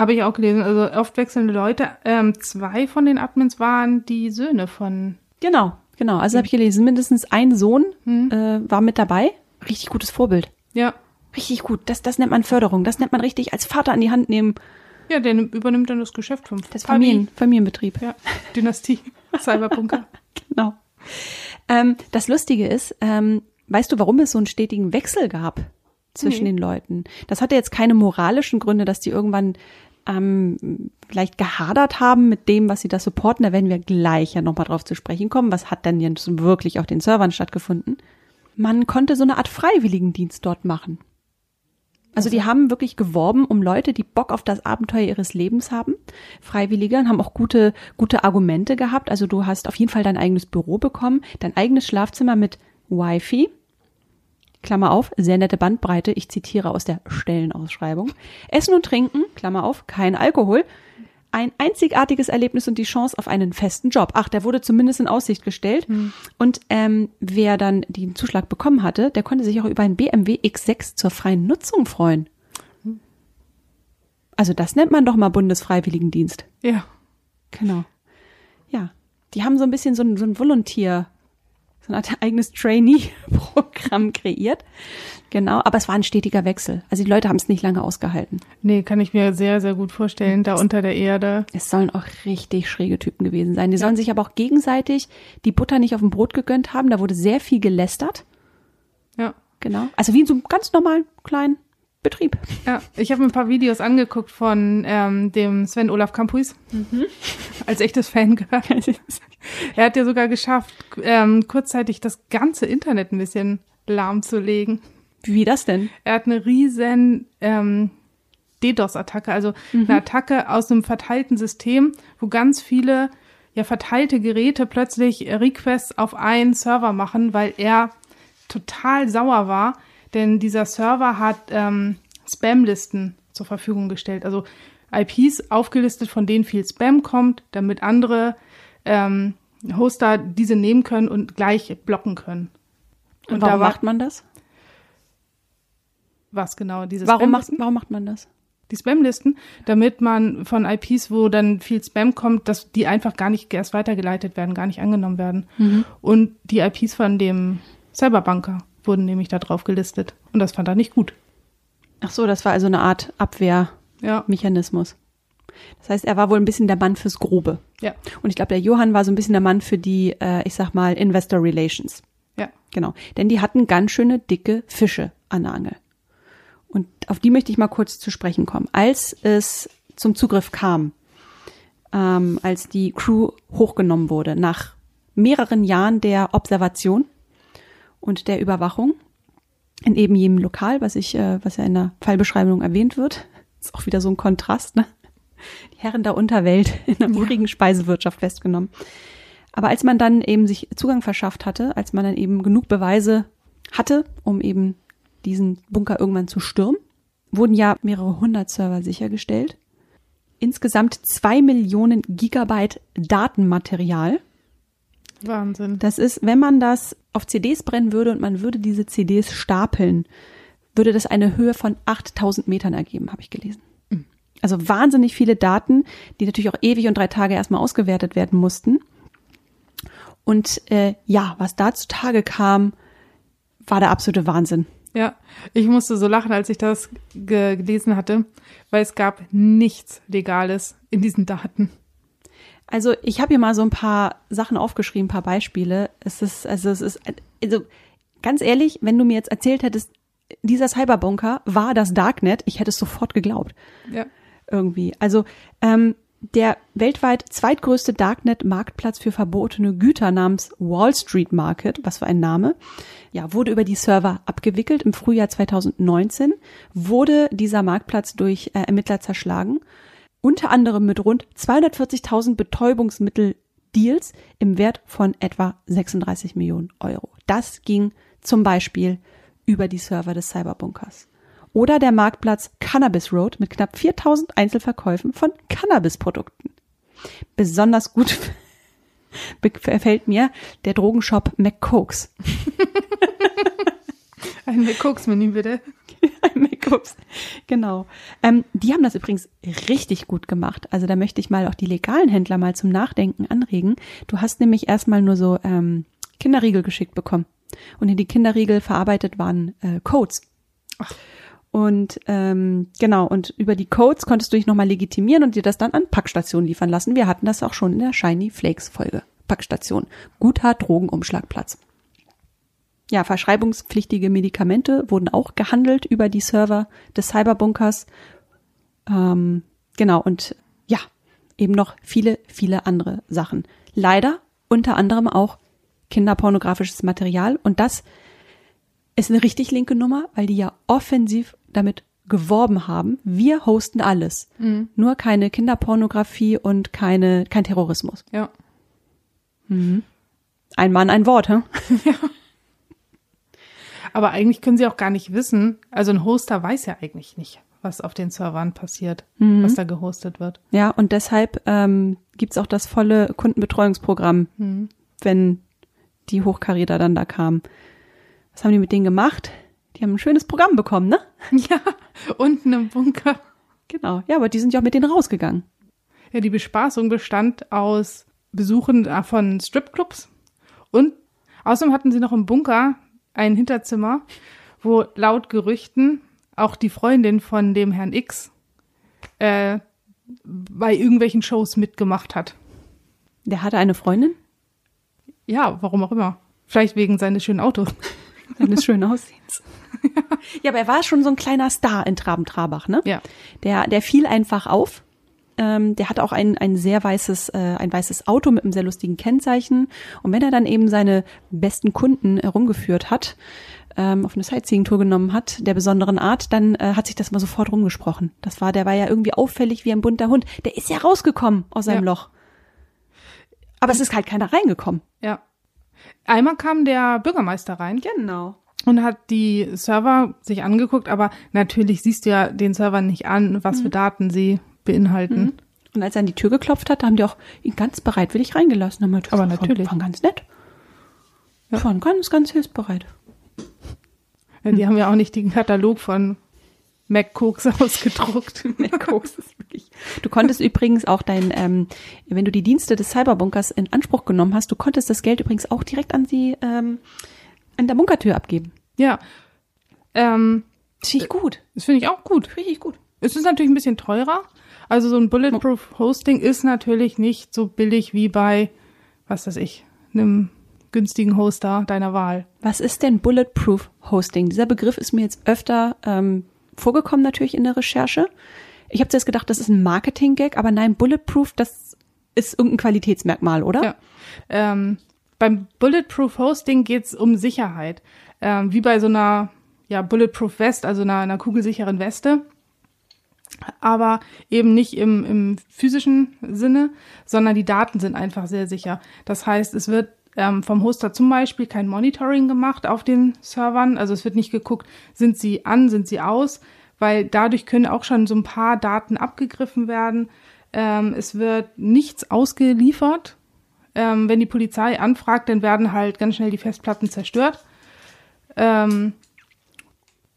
Speaker 3: Habe ich auch gelesen. Also oft wechselnde Leute. Ähm, zwei von den Admins waren die Söhne von.
Speaker 2: Genau, genau. Also habe ich gelesen, mindestens ein Sohn äh, war mit dabei. Richtig gutes Vorbild.
Speaker 3: Ja.
Speaker 2: Richtig gut. Das, das nennt man Förderung. Das nennt man richtig als Vater an die Hand nehmen.
Speaker 3: Ja, der übernimmt dann das Geschäft vom
Speaker 2: Das. Familien, Familienbetrieb.
Speaker 3: Ja. Dynastie. Cyberpunker.
Speaker 2: Genau. Ähm, das Lustige ist, ähm, weißt du, warum es so einen stetigen Wechsel gab zwischen
Speaker 3: Nee.
Speaker 2: den Leuten? Das hatte jetzt keine moralischen Gründe, dass die irgendwann ähm, vielleicht gehadert haben mit dem, was sie da supporten. Da werden wir gleich ja nochmal drauf zu sprechen kommen. Was hat denn jetzt wirklich auf den Servern stattgefunden? Man konnte so eine Art Freiwilligendienst dort machen. Also die haben wirklich geworben um Leute, die Bock auf das Abenteuer ihres Lebens haben. Freiwillige und haben auch gute, gute Argumente gehabt. Also du hast auf jeden Fall dein eigenes Büro bekommen, dein eigenes Schlafzimmer mit Wi-Fi. Klammer auf, sehr nette Bandbreite, ich zitiere aus der Stellenausschreibung. Essen und Trinken, Klammer auf, kein Alkohol. Ein einzigartiges Erlebnis und die Chance auf einen festen Job. Ach, der wurde zumindest in Aussicht gestellt. Und ähm, wer dann den Zuschlag bekommen hatte, der konnte sich auch über ein BMW X6 zur freien Nutzung freuen. Also das nennt man doch mal Bundesfreiwilligendienst.
Speaker 3: Ja.
Speaker 2: Genau. Ja. Die haben so ein bisschen so ein, so ein Volunteer, so Art eigenes Trainee-Programm kreiert. Genau, aber es war ein stetiger Wechsel. Also die Leute haben es nicht lange ausgehalten.
Speaker 3: Nee, kann ich mir sehr, sehr gut vorstellen, da unter der Erde.
Speaker 2: Es sollen auch richtig schräge Typen gewesen sein. Die sollen sich aber auch gegenseitig die Butter nicht auf dem Brot gegönnt haben. Da wurde sehr viel gelästert.
Speaker 3: Ja.
Speaker 2: Genau. Also wie in so einem ganz normalen kleinen Betrieb.
Speaker 3: Ja, ich habe mir ein paar Videos angeguckt von ähm, dem Sven Olaf Campuis. Als echtes Fan gehört. er hat ja sogar geschafft, ähm, kurzzeitig das ganze Internet ein bisschen lahmzulegen.
Speaker 2: Wie das denn?
Speaker 3: Er hat eine riesen ähm, DDoS-Attacke, also eine Attacke aus einem verteilten System, wo ganz viele ja verteilte Geräte plötzlich Requests auf einen Server machen, weil er total sauer war, denn dieser Server hat ähm, Spam-Listen zur Verfügung gestellt, also IPs aufgelistet, von denen viel Spam kommt, damit andere ähm, Hoster diese nehmen können und gleich blocken können.
Speaker 2: Und
Speaker 3: da
Speaker 2: warum
Speaker 3: war-
Speaker 2: macht man das?
Speaker 3: Was genau? Diese
Speaker 2: Warum macht,
Speaker 3: Spam-Listen?
Speaker 2: warum macht man das?
Speaker 3: die Spam-Listen, damit man von IPs, wo dann viel Spam kommt, dass die einfach gar nicht erst weitergeleitet werden, gar nicht angenommen werden. Und die IPs von dem Cyberbanker wurden nämlich da drauf gelistet. Und das fand er nicht gut.
Speaker 2: Ach so, das war also eine Art Abwehrmechanismus.
Speaker 3: Ja.
Speaker 2: Das heißt, er war wohl ein bisschen der Mann fürs Grobe.
Speaker 3: Ja.
Speaker 2: Und ich glaube, der Johann war so ein bisschen der Mann für die, äh, ich sag mal, Investor Relations.
Speaker 3: Ja.
Speaker 2: Genau. Denn die hatten ganz schöne dicke Fische an der Angel. Und auf die möchte ich mal kurz zu sprechen kommen. Als es zum Zugriff kam, ähm, als die Crew hochgenommen wurde, nach mehreren Jahren der Observation und der Überwachung in eben jedem Lokal, was ich, äh, was ja in der Fallbeschreibung erwähnt wird, ist auch wieder so ein Kontrast, ne? Die Herren der Unterwelt in der urigen Speisewirtschaft festgenommen. Aber als man dann eben sich Zugang verschafft hatte, als man dann eben genug Beweise hatte, um eben diesen Bunker irgendwann zu stürmen, wurden ja mehrere hundert Server sichergestellt. Insgesamt zwei Millionen Gigabyte Datenmaterial.
Speaker 3: Wahnsinn.
Speaker 2: Das ist, wenn man das auf CDs brennen würde und man würde diese CDs stapeln, würde das eine Höhe von 8000 Metern ergeben, habe ich gelesen. Also wahnsinnig viele Daten, die natürlich auch ewig und drei Tage erstmal ausgewertet werden mussten. Und äh, ja, was da zutage kam, war der absolute Wahnsinn.
Speaker 3: Ja, ich musste so lachen, als ich das ge gelesen hatte, weil es gab nichts Legales in diesen Daten.
Speaker 2: Also ich habe hier mal so ein paar Sachen aufgeschrieben, ein paar Beispiele. Es ist, also es ist, also ganz ehrlich, wenn du mir jetzt erzählt hättest, dieser Cyberbunker war das Darknet, ich hätte es sofort geglaubt.
Speaker 3: Ja.
Speaker 2: irgendwie. Also ähm, der weltweit zweitgrößte Darknet-Marktplatz für verbotene Güter namens Wall Street Market, was für ein Name, ja, wurde über die Server abgewickelt. Im Frühjahr 2019 wurde dieser Marktplatz durch äh, Ermittler zerschlagen, unter anderem mit rund 240.000 Betäubungsmittel-Deals im Wert von etwa 36 Millionen Euro. Das ging zum Beispiel über die Server des Cyberbunkers oder der Marktplatz Cannabis Road mit knapp 4000 Einzelverkäufen von Cannabisprodukten. Besonders gut gefällt mir der Drogenshop McCokes.
Speaker 3: Ein McCokes-Menü bitte.
Speaker 2: McCokes. Genau. Ähm, die haben das übrigens richtig gut gemacht. Also da möchte ich mal auch die legalen Händler mal zum Nachdenken anregen. Du hast nämlich erstmal nur so ähm, Kinderriegel geschickt bekommen. Und in die Kinderriegel verarbeitet waren äh, Codes. Und ähm, genau, und über die Codes konntest du dich nochmal legitimieren und dir das dann an Packstationen liefern lassen. Wir hatten das auch schon in der Shiny Flakes Folge. Packstation. Guter Drogenumschlagplatz. Ja, verschreibungspflichtige Medikamente wurden auch gehandelt über die Server des Cyberbunkers. Ähm, genau, und ja, eben noch viele, viele andere Sachen. Leider unter anderem auch kinderpornografisches Material. Und das ist eine richtig linke Nummer, weil die ja offensiv damit geworben haben. Wir hosten alles. Nur keine Kinderpornografie und keine, kein Terrorismus.
Speaker 3: Ja.
Speaker 2: Ein Mann, ein Wort, hä?
Speaker 3: Aber eigentlich können sie auch gar nicht wissen, also ein Hoster weiß ja eigentlich nicht, was auf den Servern passiert, was da gehostet wird.
Speaker 2: Ja, und deshalb ähm, gibt's auch das volle Kundenbetreuungsprogramm, wenn die Hochkaräter dann da kamen. Was haben die mit denen gemacht? Die haben ein schönes Programm bekommen, ne?
Speaker 3: Ja, unten im Bunker.
Speaker 2: Genau. Ja, aber die sind ja auch mit denen rausgegangen.
Speaker 3: Ja, die Bespaßung bestand aus Besuchen äh, von Stripclubs und außerdem hatten sie noch im Bunker ein Hinterzimmer, wo laut Gerüchten auch die Freundin von dem Herrn X äh, bei irgendwelchen Shows mitgemacht hat.
Speaker 2: Der hatte eine Freundin.
Speaker 3: Ja, warum auch immer. Vielleicht wegen seines schönen Autos.
Speaker 2: Seines schönen Aussehens. ja, aber er war schon so ein kleiner Star in Traben-Trabach, ne?
Speaker 3: Ja.
Speaker 2: Der, der fiel einfach auf. Ähm, der hatte auch ein, ein sehr weißes, äh, ein weißes Auto mit einem sehr lustigen Kennzeichen. Und wenn er dann eben seine besten Kunden herumgeführt hat, ähm, auf eine Sightseeing-Tour genommen hat, der besonderen Art, dann äh, hat sich das mal sofort rumgesprochen. Das war, der war ja irgendwie auffällig wie ein bunter Hund. Der ist ja rausgekommen aus seinem
Speaker 3: Ja.
Speaker 2: Loch. Aber es ist halt keiner reingekommen.
Speaker 3: Ja. Einmal kam der Bürgermeister rein
Speaker 2: Genau.
Speaker 3: und hat die Server sich angeguckt, aber natürlich siehst du ja den Server nicht an, was für Daten sie beinhalten.
Speaker 2: Und als er an die Tür geklopft hat, haben die auch ihn ganz bereitwillig reingelassen. Haben gesagt,
Speaker 3: Aber
Speaker 2: "Waren-
Speaker 3: natürlich.
Speaker 2: Waren ganz nett.
Speaker 3: Ja.
Speaker 2: Waren ganz, ganz hilfsbereit.
Speaker 3: Ja, Die haben ja auch nicht den Katalog von MacCooks ausgedruckt.
Speaker 2: MacCooks ist wirklich. Du konntest übrigens auch dein, ähm, wenn du die Dienste des Cyberbunkers in Anspruch genommen hast, du konntest das Geld übrigens auch direkt an die, ähm, an der Bunkertür abgeben.
Speaker 3: Ja. Ähm,
Speaker 2: Das finde ich gut.
Speaker 3: das finde ich auch gut.
Speaker 2: Richtig gut.
Speaker 3: Es ist natürlich ein bisschen teurer. Also so ein Bulletproof Hosting ist natürlich nicht so billig wie bei, was weiß ich, einem günstigen Hoster deiner Wahl.
Speaker 2: Was ist denn Bulletproof Hosting? Dieser Begriff ist mir jetzt öfter ähm, vorgekommen natürlich in der Recherche. Ich habe zuerst gedacht, das ist ein Marketing-Gag, aber nein, Bulletproof, das ist irgendein Qualitätsmerkmal, oder?
Speaker 3: Ja. Ähm, beim Bulletproof Hosting geht's um Sicherheit. Ähm, wie bei so einer ja, Bulletproof West, also einer, einer kugelsicheren Weste. Aber eben nicht im, im physischen Sinne, sondern die Daten sind einfach sehr sicher. Das heißt, es wird ähm, vom Hoster zum Beispiel kein Monitoring gemacht auf den Servern. Also es wird nicht geguckt, sind sie an, sind sie aus, weil dadurch können auch schon so ein paar Daten abgegriffen werden. Ähm, es wird nichts ausgeliefert. Ähm, wenn die Polizei anfragt, dann werden halt ganz schnell die Festplatten zerstört. Ähm,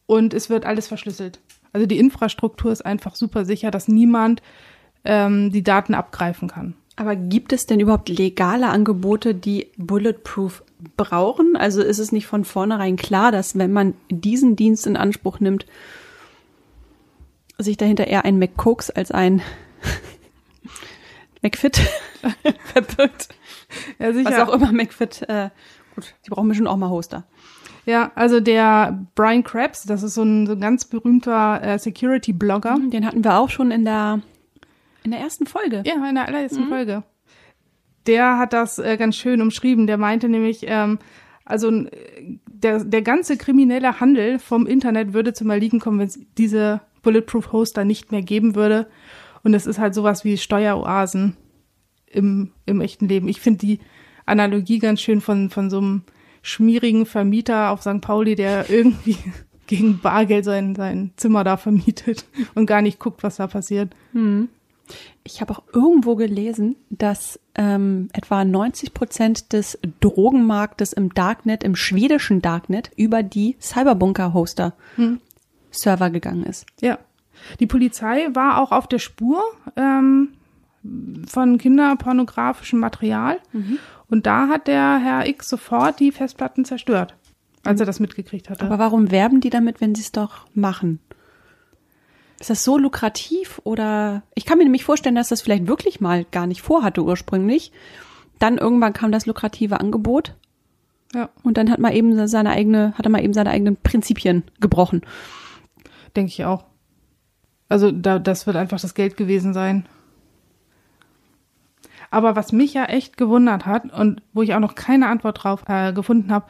Speaker 3: und es wird alles verschlüsselt. Also die Infrastruktur ist einfach super sicher, dass niemand ähm, die Daten abgreifen kann.
Speaker 2: Aber gibt es denn überhaupt legale Angebote, die Bulletproof brauchen? Also ist es nicht von vornherein klar, dass wenn man diesen Dienst in Anspruch nimmt, sich dahinter eher ein McCokes als ein McFit verbirgt?
Speaker 3: Ja,
Speaker 2: Was auch immer McFit, äh, gut, die brauchen bestimmt auch mal Hoster.
Speaker 3: Ja, also der Brian Krebs, das ist so ein, so ein ganz berühmter äh, Security-Blogger.
Speaker 2: Den hatten wir auch schon in der, in der ersten Folge.
Speaker 3: Ja, in der allerersten Folge. Der hat das äh, ganz schön umschrieben. Der meinte nämlich, ähm, also der, der ganze kriminelle Handel vom Internet würde zum Erliegen kommen, wenn es diese Bulletproof Hoster nicht mehr geben würde. Und es ist halt sowas wie Steueroasen im, im echten Leben. Ich finde die Analogie ganz schön von, von so einem schmierigen Vermieter auf St. Pauli, der irgendwie gegen Bargeld sein, sein Zimmer da vermietet und gar nicht guckt, was da passiert.
Speaker 2: Ich habe auch irgendwo gelesen, dass ähm, etwa 90 Prozent des Drogenmarktes im Darknet, im schwedischen Darknet, über die Cyberbunker-Hoster Server gegangen ist.
Speaker 3: Ja. Die Polizei war auch auf der Spur ähm, von kinderpornografischem Material. Und da hat der Herr X sofort die Festplatten zerstört, als er das mitgekriegt hatte.
Speaker 2: Aber warum werben die damit, wenn sie es doch machen? Ist das so lukrativ oder ich kann mir nämlich vorstellen, dass das vielleicht wirklich mal gar nicht vorhatte ursprünglich. Dann irgendwann kam das lukrative Angebot
Speaker 3: ja,
Speaker 2: und dann hat man eben seine eigene, hat er mal eben seine eigenen Prinzipien gebrochen.
Speaker 3: denke ich auch. Also da, das wird einfach das Geld gewesen sein. Aber was mich ja echt gewundert hat und wo ich auch noch keine Antwort drauf äh, gefunden habe,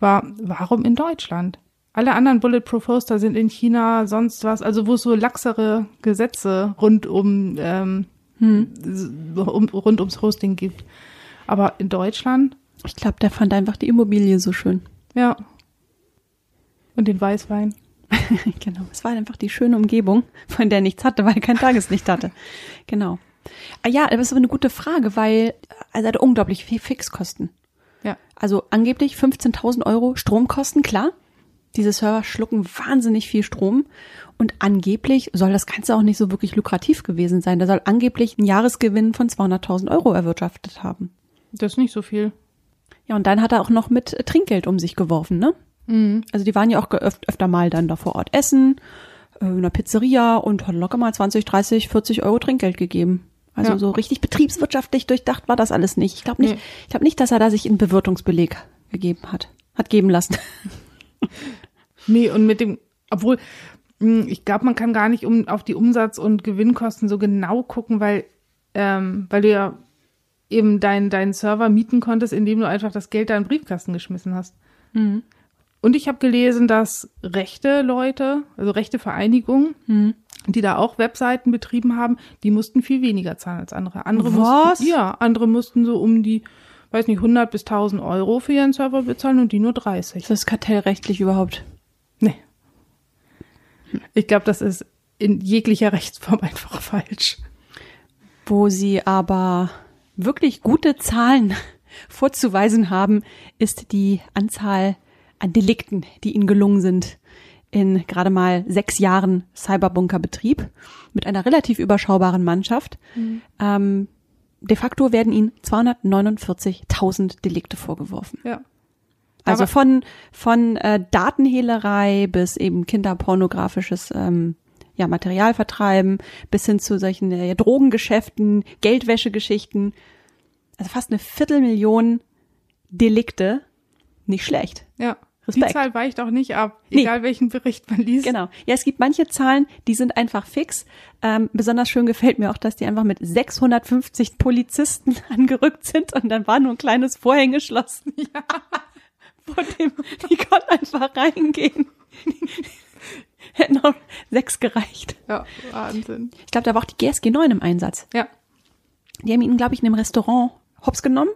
Speaker 3: war, warum in Deutschland? Alle anderen Bulletproof Hoster sind in China, sonst was, also wo es so laxere Gesetze rund um, ähm, s- um rund ums Hosting gibt. Aber in Deutschland,
Speaker 2: Ich glaube, der fand einfach die Immobilie so schön.
Speaker 3: ja. Und den Weißwein.
Speaker 2: genau. Es war einfach die schöne Umgebung, von der er nichts hatte, weil er kein Tageslicht hatte. Genau. Ah ja, das ist aber eine gute Frage, weil also er hatte unglaublich viel Fixkosten.
Speaker 3: Ja.
Speaker 2: Also angeblich 15.000 Euro Stromkosten, klar. Diese Server schlucken wahnsinnig viel Strom und angeblich soll das Ganze auch nicht so wirklich lukrativ gewesen sein. Der soll angeblich einen Jahresgewinn von 200.000 Euro erwirtschaftet haben.
Speaker 3: Das ist nicht so viel.
Speaker 2: Ja, und dann hat er auch noch mit Trinkgeld um sich geworfen, ne? Also die waren ja auch öfter mal dann da vor Ort essen, äh, in einer Pizzeria und hat locker mal 20, 30, 40 Euro Trinkgeld gegeben. Also
Speaker 3: Ja.
Speaker 2: so richtig betriebswirtschaftlich durchdacht war das alles nicht. Ich glaube nicht,
Speaker 3: Nee.
Speaker 2: ich glaube nicht, dass er da sich einen Bewirtungsbeleg gegeben hat. hat geben lassen.
Speaker 3: Nee, und mit dem, obwohl, mh, ich glaube, man kann gar nicht um, auf die Umsatz- und Gewinnkosten so genau gucken, weil, ähm, weil du ja eben deinen deinen Server mieten konntest, indem du einfach das Geld da in den Briefkasten geschmissen hast. Und ich habe gelesen, dass rechte Leute, also rechte Vereinigungen, die da auch Webseiten betrieben haben, die mussten viel weniger zahlen als andere. Andere
Speaker 2: Was?
Speaker 3: Mussten, ja, andere mussten so um die, weiß nicht, 100 bis 1000 Euro für ihren Server bezahlen und die nur 30.
Speaker 2: Ist das kartellrechtlich überhaupt?
Speaker 3: Nee. Ich glaube, das ist in jeglicher Rechtsform einfach falsch.
Speaker 2: Wo sie aber wirklich gute Zahlen vorzuweisen haben, ist die Anzahl an Delikten, die ihnen gelungen sind in gerade mal sechs Jahren Cyberbunkerbetrieb mit einer relativ überschaubaren Mannschaft. Ähm, de facto werden ihnen 249.000 Delikte vorgeworfen.
Speaker 3: Ja.
Speaker 2: Also
Speaker 3: Aber-
Speaker 2: von, von äh, Datenhehlerei bis eben kinderpornografisches ähm, ja, Material vertreiben, bis hin zu solchen äh, Drogengeschäften, Geldwäschegeschichten. Also fast eine Viertelmillion Delikte. Nicht schlecht.
Speaker 3: Ja.
Speaker 2: Respekt.
Speaker 3: Die Zahl weicht auch nicht ab,
Speaker 2: Nee.
Speaker 3: egal welchen Bericht man liest.
Speaker 2: Genau. Ja, es gibt manche Zahlen, die sind einfach fix. Ähm, besonders schön gefällt mir auch, dass die einfach mit 650 Polizisten angerückt sind und dann war nur ein kleines Vorhängeschloss. Ja. Vor dem, die konnten einfach reingehen. Hätten auch sechs gereicht.
Speaker 3: Ja, Wahnsinn.
Speaker 2: Ich glaube, da war auch die GSG 9 im Einsatz.
Speaker 3: Ja.
Speaker 2: Die haben ihn, glaube ich, in einem Restaurant hops genommen.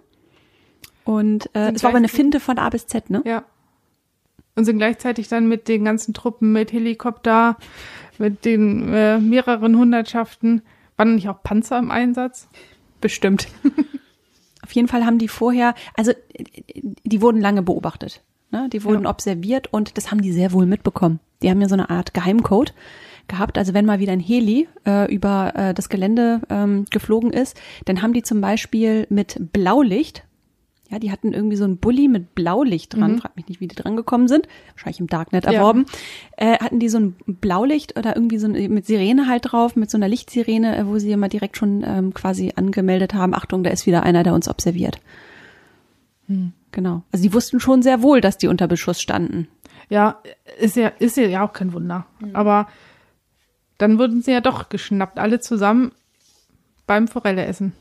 Speaker 2: Und äh, es war aber eine Finte von A bis Z, ne?
Speaker 3: Ja. Und sind gleichzeitig dann mit den ganzen Truppen, mit Helikopter, mit den äh, mehreren Hundertschaften, waren nicht auch Panzer im Einsatz?
Speaker 2: Bestimmt. Auf jeden Fall haben die vorher, also die wurden lange beobachtet. Ne? Die wurden
Speaker 3: Ja.
Speaker 2: observiert und das haben die sehr wohl mitbekommen. Die haben ja so eine Art Geheimcode gehabt. Also wenn mal wieder ein Heli äh, über äh, das Gelände ähm, geflogen ist, dann haben die zum Beispiel mit Blaulicht, ja, die hatten irgendwie so einen Bulli mit Blaulicht dran, frag mich nicht, wie die dran gekommen sind, wahrscheinlich im Darknet
Speaker 3: Ja.
Speaker 2: erworben, äh, hatten die so ein Blaulicht oder irgendwie so ein, mit Sirene halt drauf, mit so einer Lichtsirene, äh, wo sie immer direkt schon ähm, quasi angemeldet haben, Achtung, da ist wieder einer, der uns observiert. Genau. Also die wussten schon sehr wohl, dass die unter Beschuss standen.
Speaker 3: Ja, ist ja, ist ja auch kein Wunder. Aber dann wurden sie ja doch geschnappt, alle zusammen beim Forelle essen.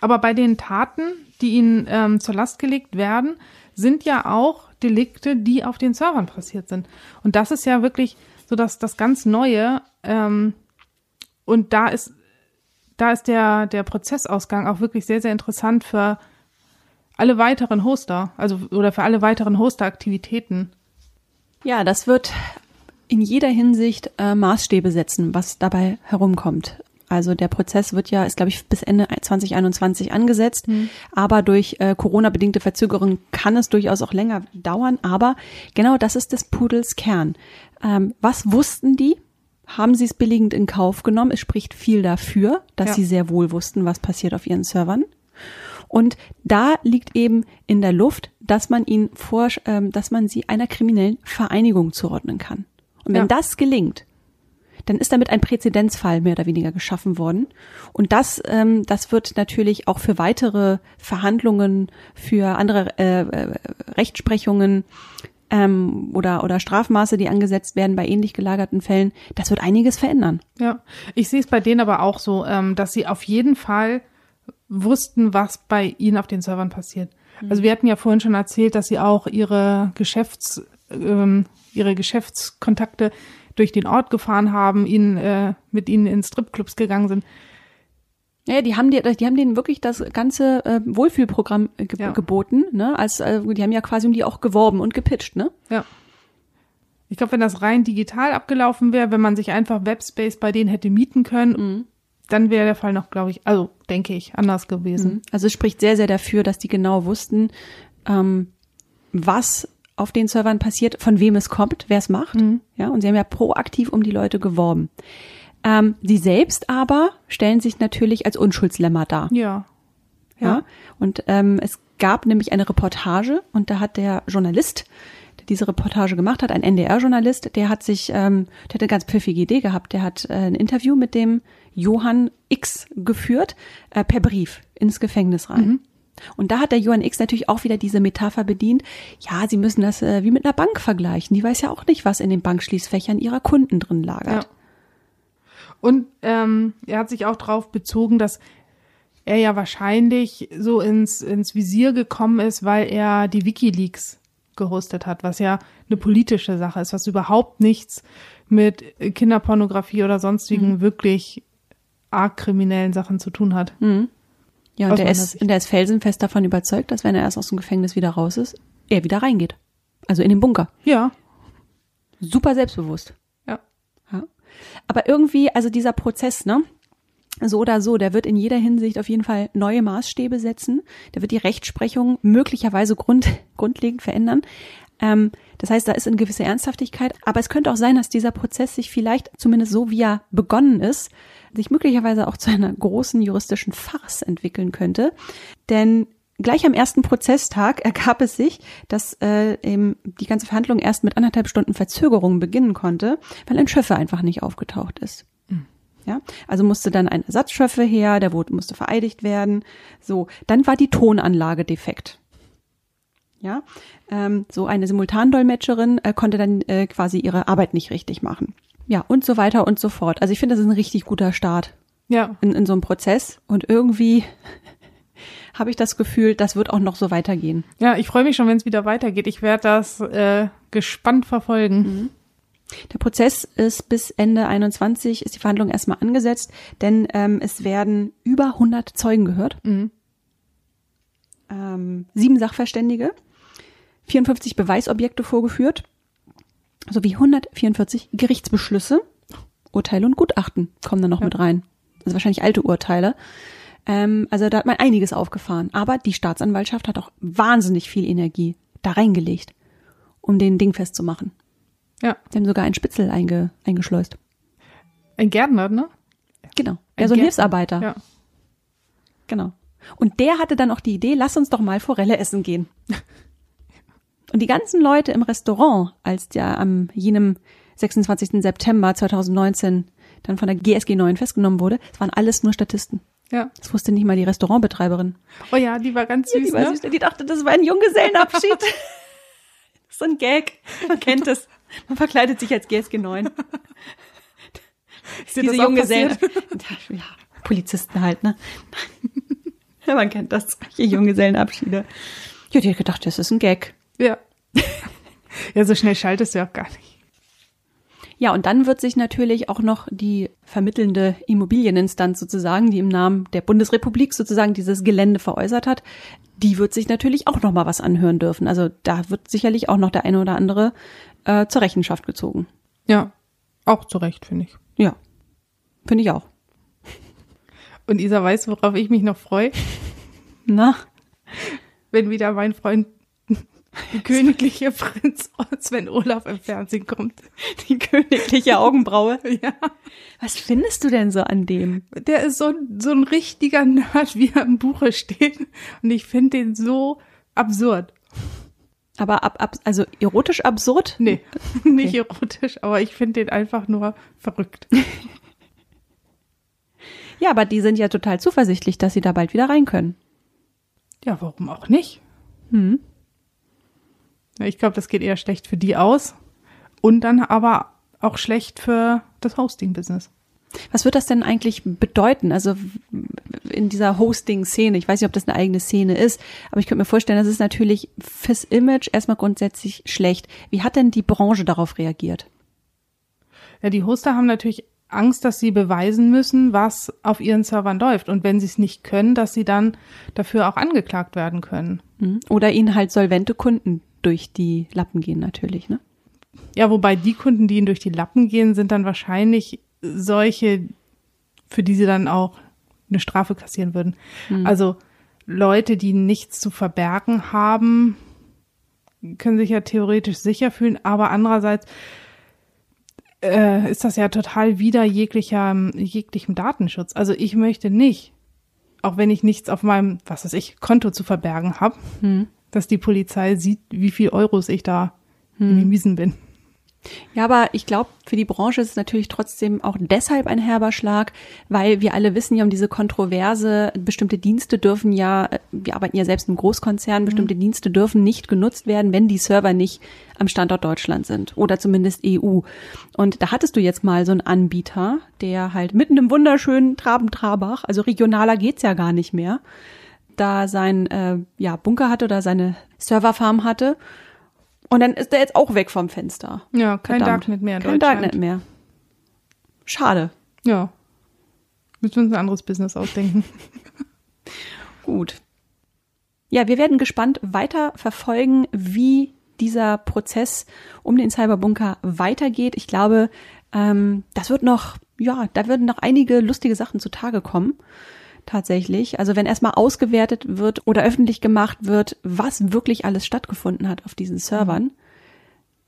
Speaker 3: Aber bei den Taten, die ihnen ähm, zur Last gelegt werden, sind ja auch Delikte, die auf den Servern passiert sind. Und das ist ja wirklich so das, das ganz Neue. Ähm, und da ist, da ist der, der Prozessausgang auch wirklich sehr, sehr interessant für alle weiteren Hoster, also oder für alle weiteren Hoster-Aktivitäten.
Speaker 2: Ja, das wird in jeder Hinsicht äh, Maßstäbe setzen, was dabei herumkommt. Also der Prozess wird ja, ist glaube ich bis Ende 2021 angesetzt, aber durch äh, Corona-bedingte Verzögerung kann es durchaus auch länger dauern. Aber genau das ist des Pudels Kern. Ähm, was wussten die? Haben sie es billigend in Kauf genommen? Es spricht viel dafür, dass
Speaker 3: Ja.
Speaker 2: sie sehr wohl wussten, was passiert auf ihren Servern. Und da liegt eben in der Luft, dass man ihn vor, ähm, dass man sie einer kriminellen Vereinigung zuordnen kann. Und wenn
Speaker 3: Ja.
Speaker 2: das gelingt, dann ist damit ein Präzedenzfall mehr oder weniger geschaffen worden. Und das, ähm, das wird natürlich auch für weitere Verhandlungen, für andere äh, äh, Rechtsprechungen ähm, oder, oder Strafmaße, die angesetzt werden bei ähnlich gelagerten Fällen, das wird einiges verändern.
Speaker 3: Ja, ich sehe es bei denen aber auch so, ähm, dass sie auf jeden Fall wussten, was bei ihnen auf den Servern passiert. Also wir hatten ja vorhin schon erzählt, dass sie auch ihre Geschäfts, ähm, ihre Geschäftskontakte durch den Ort gefahren haben, ihnen äh, mit ihnen in Stripclubs gegangen sind.
Speaker 2: Ja, die haben dir, die haben denen wirklich das ganze äh, Wohlfühlprogramm äh, ge
Speaker 3: Ja.
Speaker 2: geboten, ne? Als äh, die haben ja quasi um die auch geworben und gepitcht, ne?
Speaker 3: Ja. Ich glaube, wenn das rein digital abgelaufen wäre, wenn man sich einfach Webspace bei denen hätte mieten können, dann wäre der Fall noch, glaube ich, also denke ich, anders gewesen.
Speaker 2: Also es spricht sehr, sehr dafür, dass die genau wussten, ähm, was auf den Servern passiert, von wem es kommt, wer es macht. Ja, und sie haben ja proaktiv um die Leute geworben. Ähm, sie selbst aber stellen sich natürlich als Unschuldslämmer dar.
Speaker 3: Ja.
Speaker 2: Ja. Und ähm, es gab nämlich eine Reportage und da hat der Journalist, der diese Reportage gemacht hat, ein NDR-Journalist, der hat sich, ähm, der hat eine ganz pfiffige Idee gehabt. Der hat äh, ein Interview mit dem Johann X geführt, äh, per Brief ins Gefängnis rein. Und da hat der Johann X natürlich auch wieder diese Metapher bedient. Ja, Sie müssen das äh, wie mit einer Bank vergleichen. Die weiß ja auch nicht, was in den Bankschließfächern ihrer Kunden drin lagert.
Speaker 3: Ja. Und ähm, er hat sich auch darauf bezogen, dass er ja wahrscheinlich so ins, ins Visier gekommen ist, weil er die Wikileaks gehostet hat, was ja eine politische Sache ist, was überhaupt nichts mit Kinderpornografie oder sonstigen
Speaker 2: Mhm.
Speaker 3: wirklich arg kriminellen Sachen zu tun hat.
Speaker 2: Mhm. Ja, und der ist, und der ist felsenfest davon überzeugt, dass wenn er erst aus dem Gefängnis wieder raus ist, er wieder reingeht. Also in den Bunker.
Speaker 3: Ja,
Speaker 2: Super selbstbewusst.
Speaker 3: ja.
Speaker 2: Ja. Aber irgendwie, also dieser Prozess, ne? So oder so, der wird in jeder Hinsicht auf jeden Fall neue Maßstäbe setzen. Der wird die Rechtsprechung möglicherweise grund, grundlegend verändern. Ähm, das heißt, da ist eine gewisse Ernsthaftigkeit. Aber es könnte auch sein, dass dieser Prozess sich vielleicht, zumindest so wie er begonnen ist, sich möglicherweise auch zu einer großen juristischen Farce entwickeln könnte. Denn gleich am ersten Prozesstag ergab es sich, dass äh, eben die ganze Verhandlung erst mit anderthalb Stunden Verzögerung beginnen konnte, weil ein Schöffe einfach nicht aufgetaucht ist. Ja, also musste dann ein Ersatzschöffe her, der wurde, musste vereidigt werden. So, dann war die Tonanlage defekt. Ja, ähm, so eine Simultandolmetscherin äh, konnte dann äh, quasi ihre Arbeit nicht richtig machen. Ja, und so weiter und so fort. Also ich finde, das ist ein richtig guter Start
Speaker 3: Ja,
Speaker 2: in, in so einem Prozess und irgendwie habe ich das Gefühl, das wird auch noch so weitergehen.
Speaker 3: ja, ich freue mich schon, wenn es wieder weitergeht. Ich werde das äh, gespannt verfolgen.
Speaker 2: Der Prozess ist bis Ende 21, ist die Verhandlung erstmal angesetzt, denn ähm, es werden über 100 Zeugen gehört,
Speaker 3: Mhm.
Speaker 2: ähm, sieben Sachverständige, 54 Beweisobjekte vorgeführt, sowie 144 Gerichtsbeschlüsse, Urteile und Gutachten kommen dann noch
Speaker 3: Ja.
Speaker 2: mit rein. Also wahrscheinlich alte Urteile. Ähm, also da hat man einiges aufgefahren. Aber die Staatsanwaltschaft hat auch wahnsinnig viel Energie da reingelegt, um den Ding festzumachen.
Speaker 3: Ja,
Speaker 2: Die haben sogar einen Spitzel einge, eingeschleust.
Speaker 3: ein Gärtner, ne?
Speaker 2: Genau.
Speaker 3: Ein
Speaker 2: Ja, so ein
Speaker 3: Gärtner.
Speaker 2: Hilfsarbeiter.
Speaker 3: Ja.
Speaker 2: Genau. Und der hatte dann auch die Idee, lass uns doch mal Forelle essen gehen. Und die ganzen Leute im Restaurant, als der am jenem 26. September 2019 dann von der GSG 9 festgenommen wurde, das waren alles nur Statisten.
Speaker 3: Ja.
Speaker 2: Das wusste nicht mal die Restaurantbetreiberin.
Speaker 3: Oh ja, die war ganz süß,
Speaker 2: die, war
Speaker 3: ne?
Speaker 2: süß, die dachte, das war ein Junggesellenabschied. so ein Gag. Man kennt es. Man verkleidet sich als GSG 9.
Speaker 3: Ist
Speaker 2: Diese Junggesellen. Ja, ja, Polizisten halt, ne? Ja, Man kennt das. Solche Junggesellenabschiede. Ja, die hat gedacht, das ist ein Gag.
Speaker 3: Ja. ja, so schnell schaltest du auch gar nicht.
Speaker 2: Ja, und dann wird sich natürlich auch noch die vermittelnde Immobilieninstanz sozusagen, die im Namen der Bundesrepublik sozusagen dieses Gelände veräußert hat, die wird sich natürlich auch noch mal was anhören dürfen. Also da wird sicherlich auch noch der eine oder andere äh, zur Rechenschaft gezogen.
Speaker 3: Ja, auch zu Recht, finde ich.
Speaker 2: Ja, finde ich auch.
Speaker 3: Und Isa weiß, worauf ich mich noch freue,
Speaker 2: Na,
Speaker 3: wenn wieder mein Freund die königliche Prinz Sven Olaf im Fernsehen kommt.
Speaker 2: die königliche Augenbraue.
Speaker 3: Ja,
Speaker 2: Was findest du denn so an dem?
Speaker 3: der ist so, ein- so ein richtiger Nerd, wie er im Buche steht. Und ich finde den so absurd.
Speaker 2: Aber ab, ab, also erotisch absurd?
Speaker 3: Nee, nicht erotisch, aber ich finde den einfach nur verrückt.
Speaker 2: Ja, aber die sind ja total zuversichtlich, dass sie da bald wieder rein können.
Speaker 3: Ja, warum auch nicht?
Speaker 2: Hm.
Speaker 3: Ich glaube, das geht eher schlecht für die aus. Und dann aber auch schlecht für das Hosting-Business.
Speaker 2: Was wird das denn eigentlich bedeuten? Also in dieser Hosting-Szene, ich weiß nicht, ob das eine eigene Szene ist, aber ich könnte mir vorstellen, das ist natürlich fürs Image erstmal grundsätzlich schlecht. Wie hat denn die Branche darauf reagiert?
Speaker 3: Ja, die Hoster haben natürlich Angst, dass sie beweisen müssen, was auf ihren Servern läuft. Und wenn sie es nicht können, dass sie dann dafür auch angeklagt werden können.
Speaker 2: Hm? Oder ihnen halt solvente Kunden durch die Lappen gehen natürlich, ne?
Speaker 3: Ja, wobei die Kunden, die ihnen durch die Lappen gehen, sind dann wahrscheinlich solche, für die sie dann auch eine Strafe kassieren würden. Also Leute, die nichts zu verbergen haben, können sich ja theoretisch sicher fühlen, aber andererseits äh, ist das ja total wider jeglicher, jeglichem Datenschutz. Also ich möchte nicht, auch wenn ich nichts auf meinem, was weiß ich, Konto zu verbergen habe,
Speaker 2: Hm.
Speaker 3: Dass die Polizei sieht, wie viel Euros ich da in den Miesen bin.
Speaker 2: Ja, aber ich glaube, für die Branche ist es natürlich trotzdem auch deshalb ein herber Schlag, weil wir alle wissen ja um diese Kontroverse, bestimmte Dienste dürfen ja, wir arbeiten ja selbst im Großkonzern, bestimmte mhm. Dienste dürfen nicht genutzt werden, wenn die Server nicht am Standort Deutschland sind oder zumindest EU. Und da hattest du jetzt mal so einen Anbieter, der halt mitten im wunderschönen Traben-Trabach, also regionaler geht's ja gar nicht mehr, da sein äh, ja, Bunker hatte oder seine Serverfarm hatte und dann ist der jetzt auch weg vom Fenster.
Speaker 3: Ja, kein Verdammt. Darknet mehr in
Speaker 2: Kein Darknet mehr. Schade.
Speaker 3: Ja. Müssen wir uns ein anderes Business ausdenken.
Speaker 2: Gut. Ja, wir werden gespannt weiter verfolgen, wie dieser Prozess um den Cyberbunker weitergeht. Ich glaube, ähm, das wird noch, ja, da würden noch einige lustige Sachen zutage kommen tatsächlich. Also wenn erstmal ausgewertet wird oder öffentlich gemacht wird, was wirklich alles stattgefunden hat auf diesen Servern,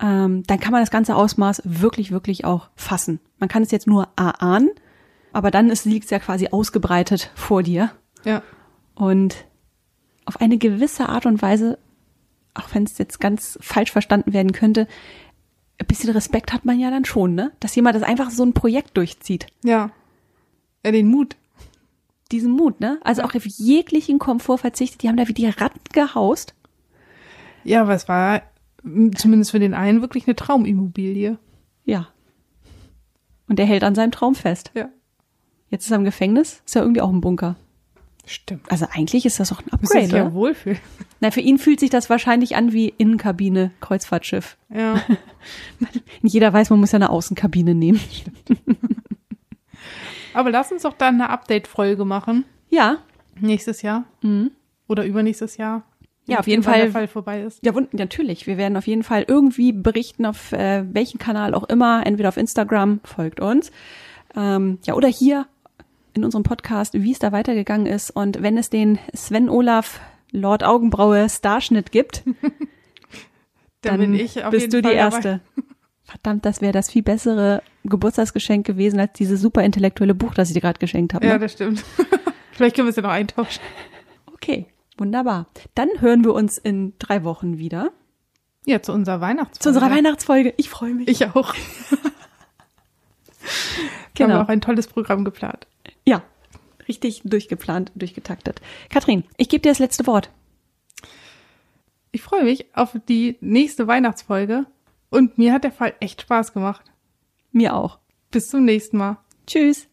Speaker 2: ähm, dann kann man das ganze Ausmaß wirklich, wirklich auch fassen. Man kann es jetzt nur erahnen, aber dann liegt es ja quasi ausgebreitet vor dir.
Speaker 3: Ja.
Speaker 2: Und auf eine gewisse Art und Weise, auch wenn es jetzt ganz falsch verstanden werden könnte, ein bisschen Respekt hat man ja dann schon, ne? Dass jemand das einfach so ein Projekt durchzieht.
Speaker 3: Ja. Ja, den Mut
Speaker 2: diesen Mut, ne? Also auch auf jeglichen Komfort verzichtet. Die haben da wie die Ratten gehaust.
Speaker 3: Ja, aber es war zumindest für den einen wirklich eine Traumimmobilie.
Speaker 2: Ja. Und er hält an seinem Traum fest.
Speaker 3: Ja.
Speaker 2: Jetzt ist er im Gefängnis, ist ja irgendwie auch ein Bunker.
Speaker 3: Stimmt.
Speaker 2: Also eigentlich ist das doch ein Upgrade, sich
Speaker 3: ja wohlfühlen.
Speaker 2: Na, für ihn fühlt sich das wahrscheinlich an wie Innenkabine, Kreuzfahrtschiff.
Speaker 3: Ja.
Speaker 2: Jeder weiß, man muss ja eine Außenkabine nehmen.
Speaker 3: Aber lass uns doch dann eine Update-Folge machen.
Speaker 2: Ja.
Speaker 3: Nächstes Jahr.
Speaker 2: Mhm.
Speaker 3: Oder übernächstes Jahr.
Speaker 2: Ja, auf jeden Fall.
Speaker 3: Der Fall vorbei ist.
Speaker 2: Ja, natürlich. Wir werden auf jeden Fall irgendwie berichten, auf äh, welchen Kanal auch immer, entweder auf Instagram, folgt uns, ähm, ja, oder hier in unserem Podcast, wie es da weitergegangen ist. Und wenn es den Sven Olaf Lord Augenbraue Starschnitt gibt, dann, dann bin ich auf bist du Fall die Erste. Dabei. Verdammt, das wäre das viel bessere Geburtstagsgeschenk gewesen als dieses super intellektuelle Buch, das ich dir gerade geschenkt habe.
Speaker 3: Ne?
Speaker 2: Ja,
Speaker 3: das stimmt. Vielleicht können wir es ja noch eintauschen.
Speaker 2: Okay, wunderbar. Dann hören wir uns in drei Wochen wieder.
Speaker 3: Ja, zu unserer Weihnachtsfolge.
Speaker 2: Zu unserer Weihnachtsfolge. Ich freue mich.
Speaker 3: Ich auch. genau. Haben wir auch ein tolles Programm geplant.
Speaker 2: Ja, richtig durchgeplant, durchgetaktet. Katrin, ich gebe dir das letzte Wort.
Speaker 3: Ich freue mich auf die nächste Weihnachtsfolge und mir hat der Fall echt Spaß gemacht.
Speaker 2: Mir auch.
Speaker 3: Bis zum nächsten Mal.
Speaker 2: Tschüss.